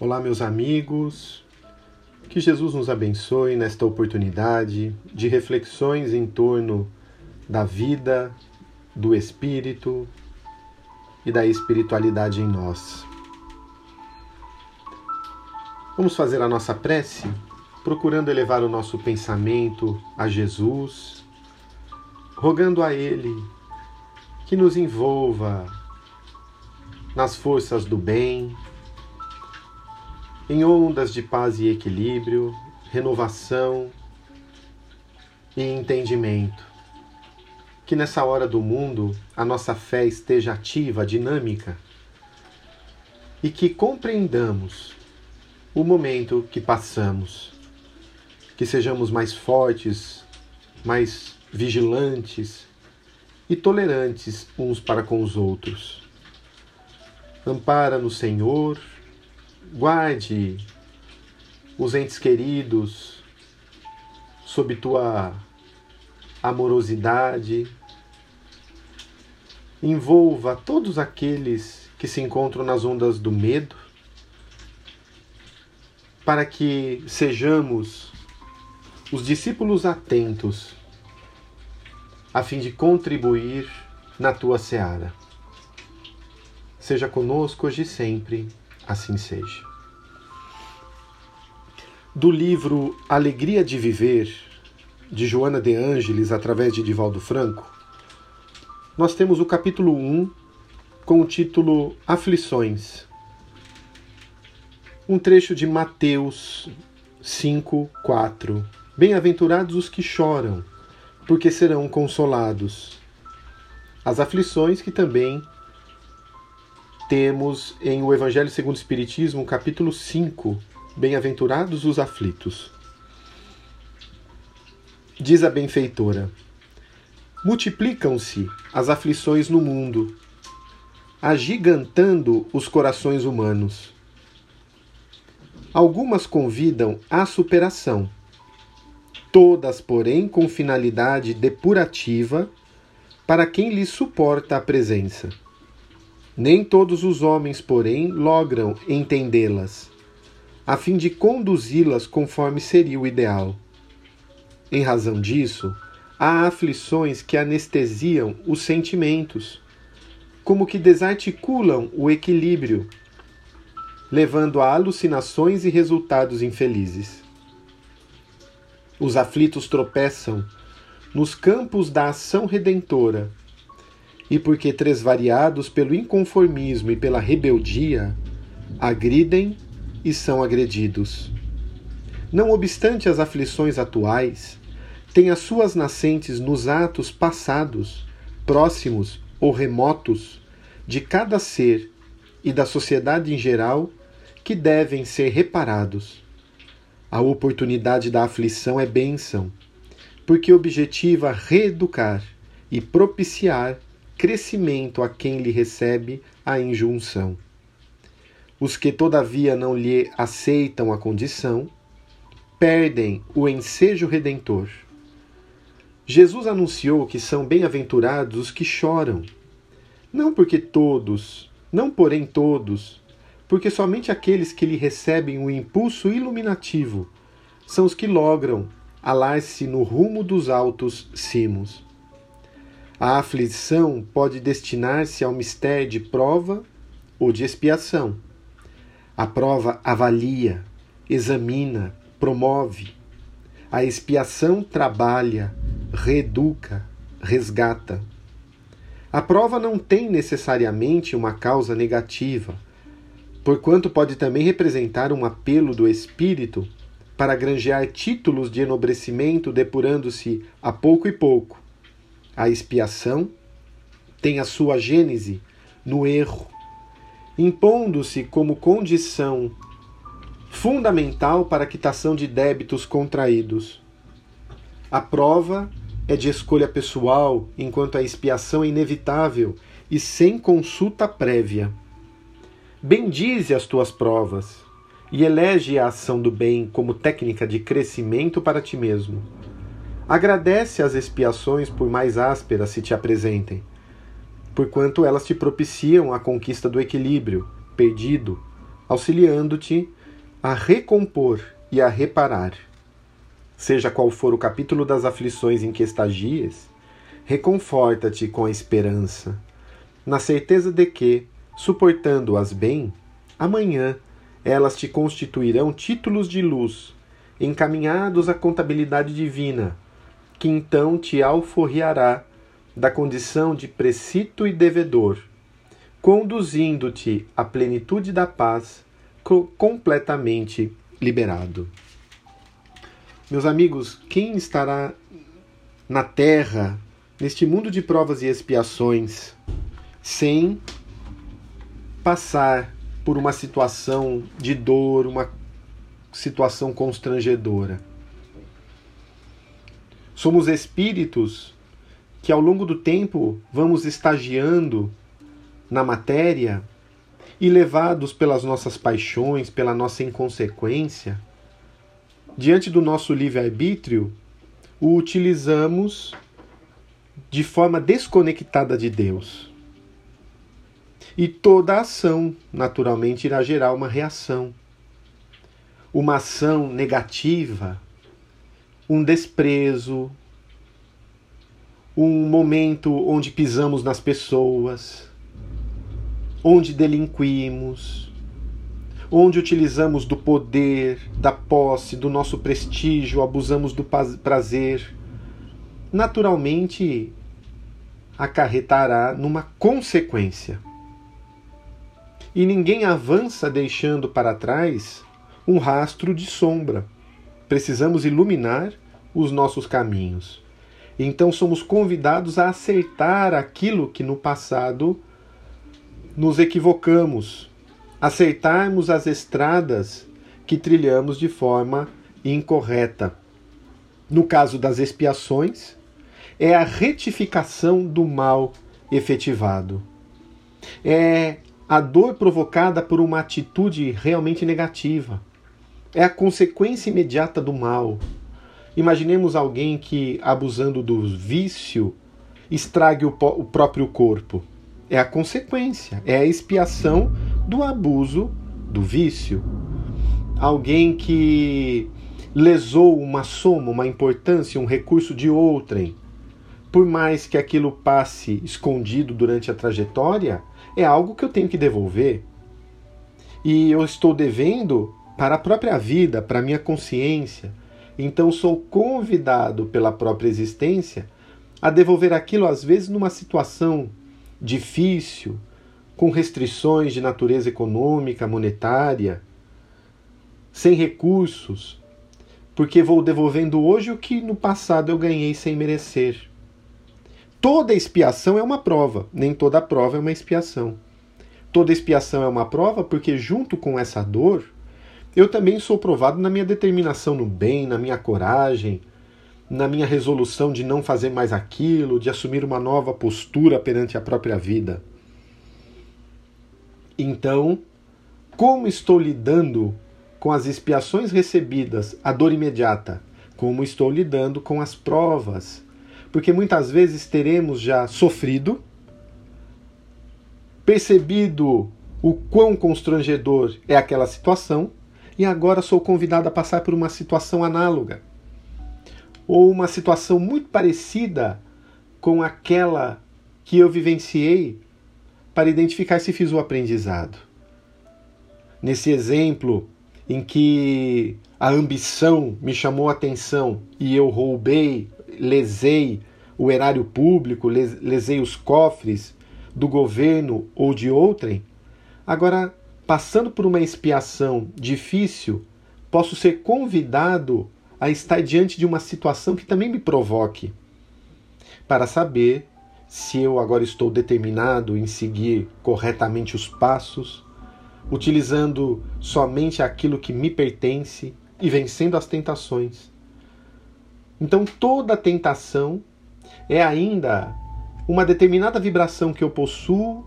Olá, meus amigos. Que Jesus nos abençoe nesta oportunidade de reflexões em torno da vida, do espírito e da espiritualidade em nós. Vamos fazer a nossa prece procurando elevar o nosso pensamento a Jesus, rogando a Ele que nos envolva nas forças do bem em ondas de paz e equilíbrio, renovação e entendimento. Que nessa hora do mundo a nossa fé esteja ativa, dinâmica e que compreendamos o momento que passamos. Que sejamos mais fortes, mais vigilantes e tolerantes uns para com os outros. Ampara no Senhor Guarde os entes queridos sob tua amorosidade. Envolva todos aqueles que se encontram nas ondas do medo, para que sejamos os discípulos atentos, a fim de contribuir na tua seara. Seja conosco hoje e sempre assim seja. Do livro Alegria de Viver, de Joana de Ângeles, através de Divaldo Franco, nós temos o capítulo 1 com o título Aflições. Um trecho de Mateus 5, 4. Bem-aventurados os que choram, porque serão consolados. As aflições que também temos em o Evangelho segundo o Espiritismo, capítulo 5, Bem-aventurados os aflitos. Diz a benfeitora: Multiplicam-se as aflições no mundo, agigantando os corações humanos. Algumas convidam à superação, todas, porém, com finalidade depurativa para quem lhes suporta a presença nem todos os homens, porém, logram entendê-las, a fim de conduzi-las conforme seria o ideal. Em razão disso, há aflições que anestesiam os sentimentos, como que desarticulam o equilíbrio, levando a alucinações e resultados infelizes. Os aflitos tropeçam nos campos da ação redentora e porque tresvariados pelo inconformismo e pela rebeldia, agridem e são agredidos. Não obstante as aflições atuais, têm as suas nascentes nos atos passados, próximos ou remotos, de cada ser e da sociedade em geral, que devem ser reparados. A oportunidade da aflição é bênção, porque objetiva reeducar e propiciar crescimento a quem lhe recebe a injunção. Os que, todavia, não lhe aceitam a condição, perdem o ensejo redentor. Jesus anunciou que são bem-aventurados os que choram, não porque todos, não porém todos, porque somente aqueles que lhe recebem o impulso iluminativo são os que logram alar-se no rumo dos altos cimos. A aflição pode destinar-se ao mistério de prova ou de expiação. A prova avalia, examina, promove. A expiação trabalha, reeduca, resgata. A prova não tem necessariamente uma causa negativa, porquanto pode também representar um apelo do espírito para granjear títulos de enobrecimento, depurando-se a pouco e pouco a expiação tem a sua gênese no erro, impondo-se como condição fundamental para a quitação de débitos contraídos. A prova é de escolha pessoal, enquanto a expiação é inevitável e sem consulta prévia. Bendize as tuas provas e elege a ação do bem como técnica de crescimento para ti mesmo. Agradece as expiações, por mais ásperas se te apresentem, porquanto elas te propiciam a conquista do equilíbrio, perdido, auxiliando-te a recompor e a reparar. Seja qual for o capítulo das aflições em que estagias, reconforta-te com a esperança, na certeza de que, suportando-as bem, amanhã elas te constituirão títulos de luz, encaminhados à contabilidade divina, que então te alforriará da condição de precito e devedor, conduzindo-te à plenitude da paz, completamente liberado. Meus amigos, quem estará na terra, neste mundo de provas e expiações, sem passar por uma situação de dor, uma situação constrangedora. Somos espíritos que ao longo do tempo vamos estagiando na matéria e levados pelas nossas paixões, pela nossa inconsequência, diante do nosso livre-arbítrio, o utilizamos de forma desconectada de Deus. E toda ação, naturalmente, irá gerar uma reação. Uma ação negativa, um desprezo, um momento onde pisamos nas pessoas, onde delinquimos, onde utilizamos do poder, da posse, do nosso prestígio, abusamos do prazer, naturalmente acarretará numa consequência. E ninguém avança deixando para trás um rastro de sombra. Precisamos iluminar os nossos caminhos. Então somos convidados a acertar aquilo que no passado nos equivocamos, acertarmos as estradas que trilhamos de forma incorreta. No caso das expiações, é a retificação do mal efetivado. É a dor provocada por uma atitude realmente negativa. É a consequência imediata do mal. Imaginemos alguém que, abusando do vício, estrague o, o próprio corpo. É a consequência, é a expiação do abuso do vício. Alguém que lesou uma soma, uma importância, um recurso de outrem, por mais que aquilo passe escondido durante a trajetória, é algo que eu tenho que devolver. E eu estou devendo para a própria vida, para a minha consciência. Então sou convidado pela própria existência a devolver aquilo, às vezes, numa situação difícil, com restrições de natureza econômica, monetária, sem recursos, porque vou devolvendo hoje o que no passado eu ganhei sem merecer. Toda expiação é uma prova, nem toda prova é uma expiação. Toda expiação é uma prova porque, junto com essa dor, eu também sou provado na minha determinação no bem, na minha coragem, na minha resolução de não fazer mais aquilo, de assumir uma nova postura perante a própria vida. Então, como estou lidando com as expiações recebidas, a dor imediata? Como estou lidando com as provas, porque muitas vezes teremos já sofrido, percebido o quão constrangedor é aquela situação, e agora sou convidado a passar por uma situação análoga, ou uma situação muito parecida com aquela que eu vivenciei para identificar se fiz o aprendizado. Nesse exemplo em que a ambição me chamou a atenção e eu roubei lesei o erário público, lesei os cofres do governo ou de outrem, agora, passando por uma expiação difícil, posso ser convidado a estar diante de uma situação que também me provoque, para saber se eu agora estou determinado em seguir corretamente os passos, utilizando somente aquilo que me pertence e vencendo as tentações então toda tentação é ainda uma determinada vibração que eu possuo,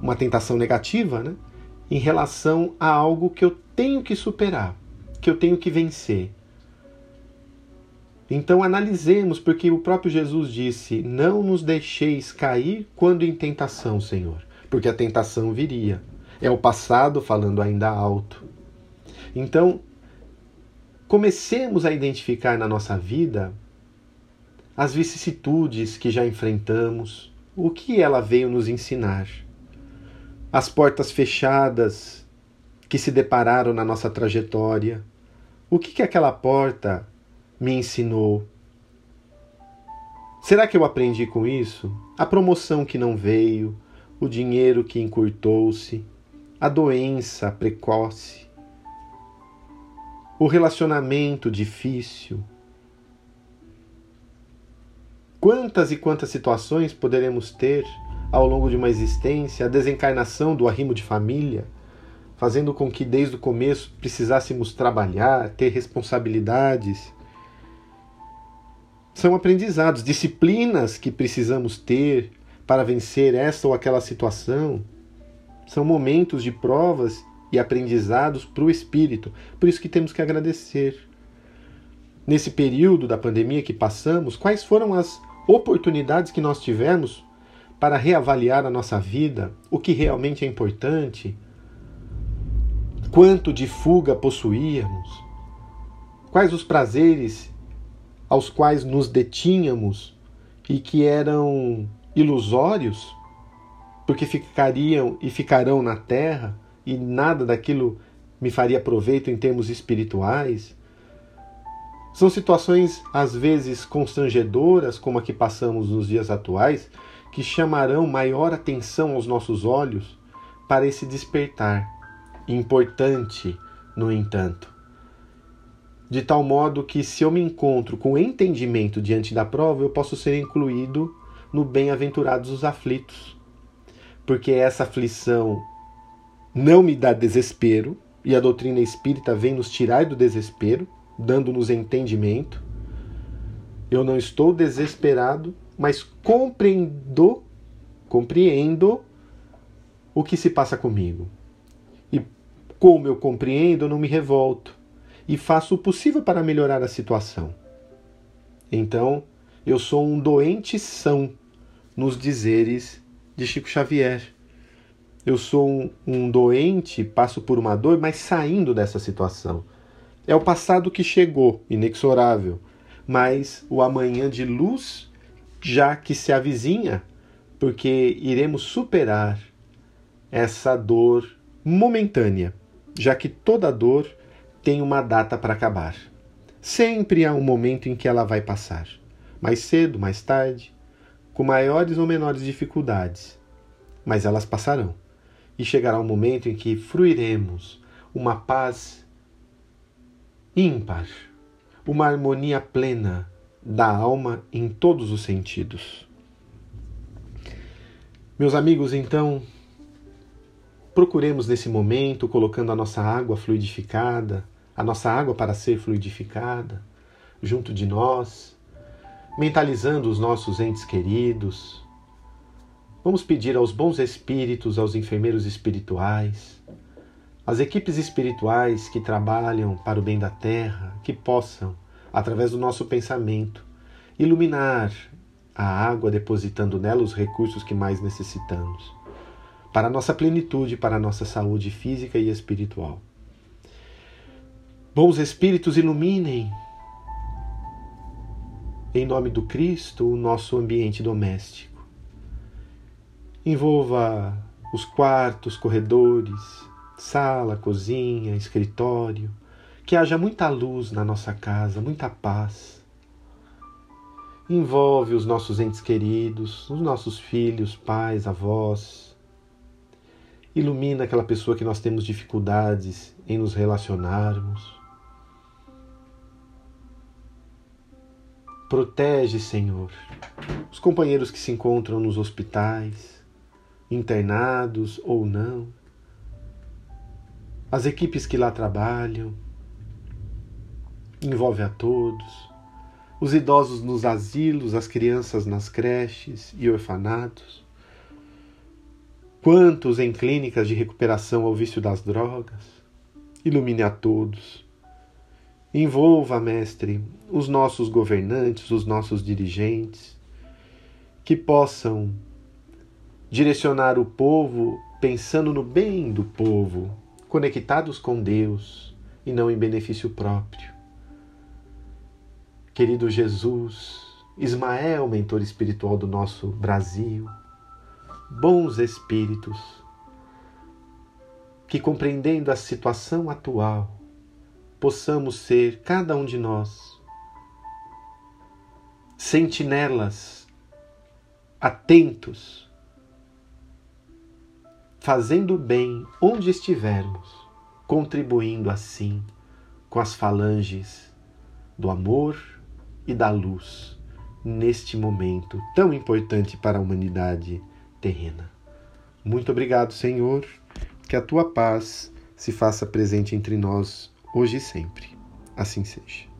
uma tentação negativa, né? Em relação a algo que eu tenho que superar, que eu tenho que vencer. Então analisemos, porque o próprio Jesus disse: Não nos deixeis cair quando em tentação, Senhor, porque a tentação viria. É o passado falando ainda alto. Então, comecemos a identificar na nossa vida as vicissitudes que já enfrentamos, o que ela veio nos ensinar, as portas fechadas que se depararam na nossa trajetória, o que, que aquela porta me ensinou. Será que eu aprendi com isso? A promoção que não veio, o dinheiro que encurtou-se, a doença precoce, o relacionamento difícil. Quantas e quantas situações poderemos ter ao longo de uma existência, a desencarnação do arrimo de família, fazendo com que desde o começo precisássemos trabalhar, ter responsabilidades, são aprendizados, disciplinas que precisamos ter para vencer essa ou aquela situação. São momentos de provas e aprendizados para o espírito. Por isso que temos que agradecer. Nesse período da pandemia que passamos, quais foram as oportunidades que nós tivemos para reavaliar a nossa vida, o que realmente é importante, quanto de fuga possuíamos, quais os prazeres aos quais nos detínhamos e que eram ilusórios, porque ficariam e ficarão na terra e nada daquilo me faria proveito em termos espirituais. São situações às vezes constrangedoras, como a que passamos nos dias atuais, que chamarão maior atenção aos nossos olhos para esse despertar. Importante, no entanto de tal modo que, se eu me encontro com entendimento diante da prova, eu posso ser incluído no bem-aventurados os aflitos. Porque essa aflição não me dá desespero, e a doutrina espírita vem nos tirar do desespero, dando-nos entendimento. Eu não estou desesperado, mas compreendo, compreendo o que se passa comigo. E como eu compreendo, não me revolto e faço o possível para melhorar a situação. Então, eu sou um doente são nos dizeres de Chico Xavier. Eu sou um, um doente, passo por uma dor, mas saindo dessa situação. É o passado que chegou, inexorável, mas o amanhã de luz já que se avizinha, porque iremos superar essa dor momentânea, já que toda dor tem uma data para acabar. Sempre há um momento em que ela vai passar. Mais cedo, mais tarde, com maiores ou menores dificuldades. Mas elas passarão. E chegará um momento em que fruiremos uma paz ímpar, uma harmonia plena da alma em todos os sentidos. Meus amigos, então, procuremos nesse momento, colocando a nossa água fluidificada, a nossa água para ser fluidificada junto de nós, mentalizando os nossos entes queridos. Vamos pedir aos bons espíritos, aos enfermeiros espirituais, às equipes espirituais que trabalham para o bem da terra, que possam, através do nosso pensamento, iluminar a água, depositando nela os recursos que mais necessitamos, para a nossa plenitude, para a nossa saúde física e espiritual. Bons espíritos iluminem, em nome do Cristo, o nosso ambiente doméstico. Envolva os quartos, corredores, sala, cozinha, escritório. Que haja muita luz na nossa casa, muita paz. Envolve os nossos entes queridos, os nossos filhos, pais, avós. Ilumina aquela pessoa que nós temos dificuldades em nos relacionarmos Protege, Senhor, os companheiros que se encontram nos hospitais, internados ou não, as equipes que lá trabalham, envolve a todos, os idosos nos asilos, as crianças nas creches e orfanatos, quantos em clínicas de recuperação ao vício das drogas, ilumine a todos. Envolva, Mestre, os nossos governantes, os nossos dirigentes, que possam direcionar o povo pensando no bem do povo, conectados com Deus e não em benefício próprio. Querido Jesus, Ismael, mentor espiritual do nosso Brasil, bons espíritos, que compreendendo a situação atual, possamos ser, cada um de nós, sentinelas, atentos, fazendo bem onde estivermos, contribuindo assim com as falanges do amor e da luz neste momento tão importante para a humanidade terrena. Muito obrigado, Senhor, que a tua paz se faça presente entre nós hoje e sempre. Assim seja.